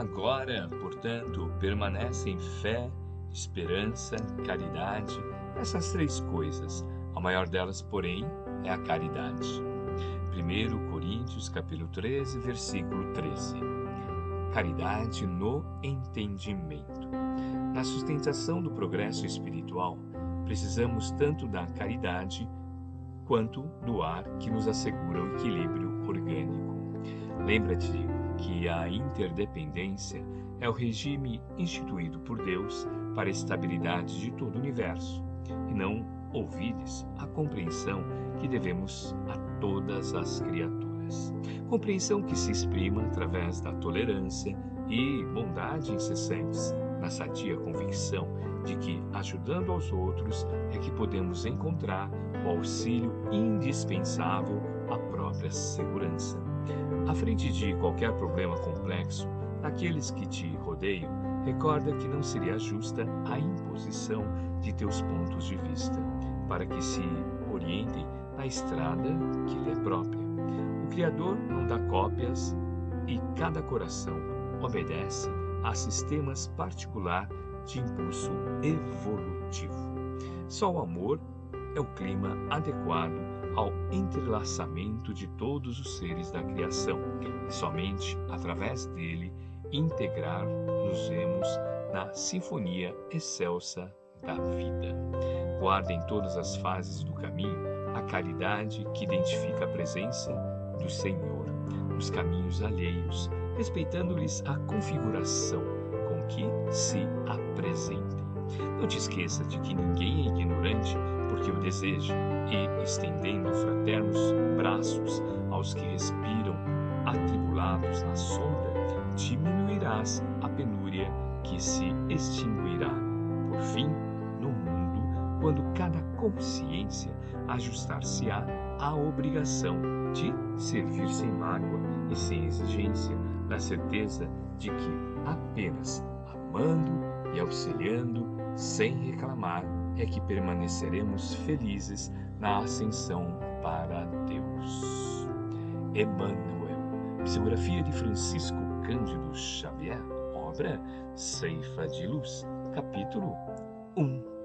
Agora, portanto, permanecem fé, esperança, caridade, essas três coisas. A maior delas, porém, é a caridade. 1 Coríntios capítulo 13, versículo 13. Caridade no entendimento. Na sustentação do progresso espiritual, precisamos tanto da caridade quanto do ar que nos assegura o equilíbrio orgânico. Lembra-te que a interdependência é o regime instituído por Deus para a estabilidade de todo o universo, e não ouvides a compreensão que devemos a todas as criaturas. Compreensão que se exprima através da tolerância e bondade incessantes, na sadia convicção de que, ajudando aos outros, é que podemos encontrar o auxílio indispensável à própria segurança. À frente de qualquer problema complexo, aqueles que te rodeiam, recorda que não seria justa a imposição de teus pontos de vista, para que se orientem na estrada que lhe é própria. O Criador não dá cópias e cada coração obedece a sistemas particular de impulso evolutivo. Só o amor é o clima adequado ao entrelaçamento de todos os seres da criação e somente através dele integrar nos vemos na sinfonia excelsa da vida. Guarda em todas as fases do caminho a caridade que identifica a presença do Senhor nos caminhos alheios, respeitando-lhes a configuração com que se apresentem. Não te esqueça de que ninguém é ignorante porque o deseja e, estendendo fraternos braços aos que respiram atribulados na sombra, diminuirás a penúria que se extinguirá. Por fim, no mundo, quando cada consciência ajustar-se-á à obrigação de servir sem mágoa e sem exigência, na certeza de que apenas amando e auxiliando, sem reclamar, é que permaneceremos felizes na ascensão para Deus. Emmanuel, psicografia de Francisco Cândido Xavier, obra Ceifa de Luz, capítulo 1.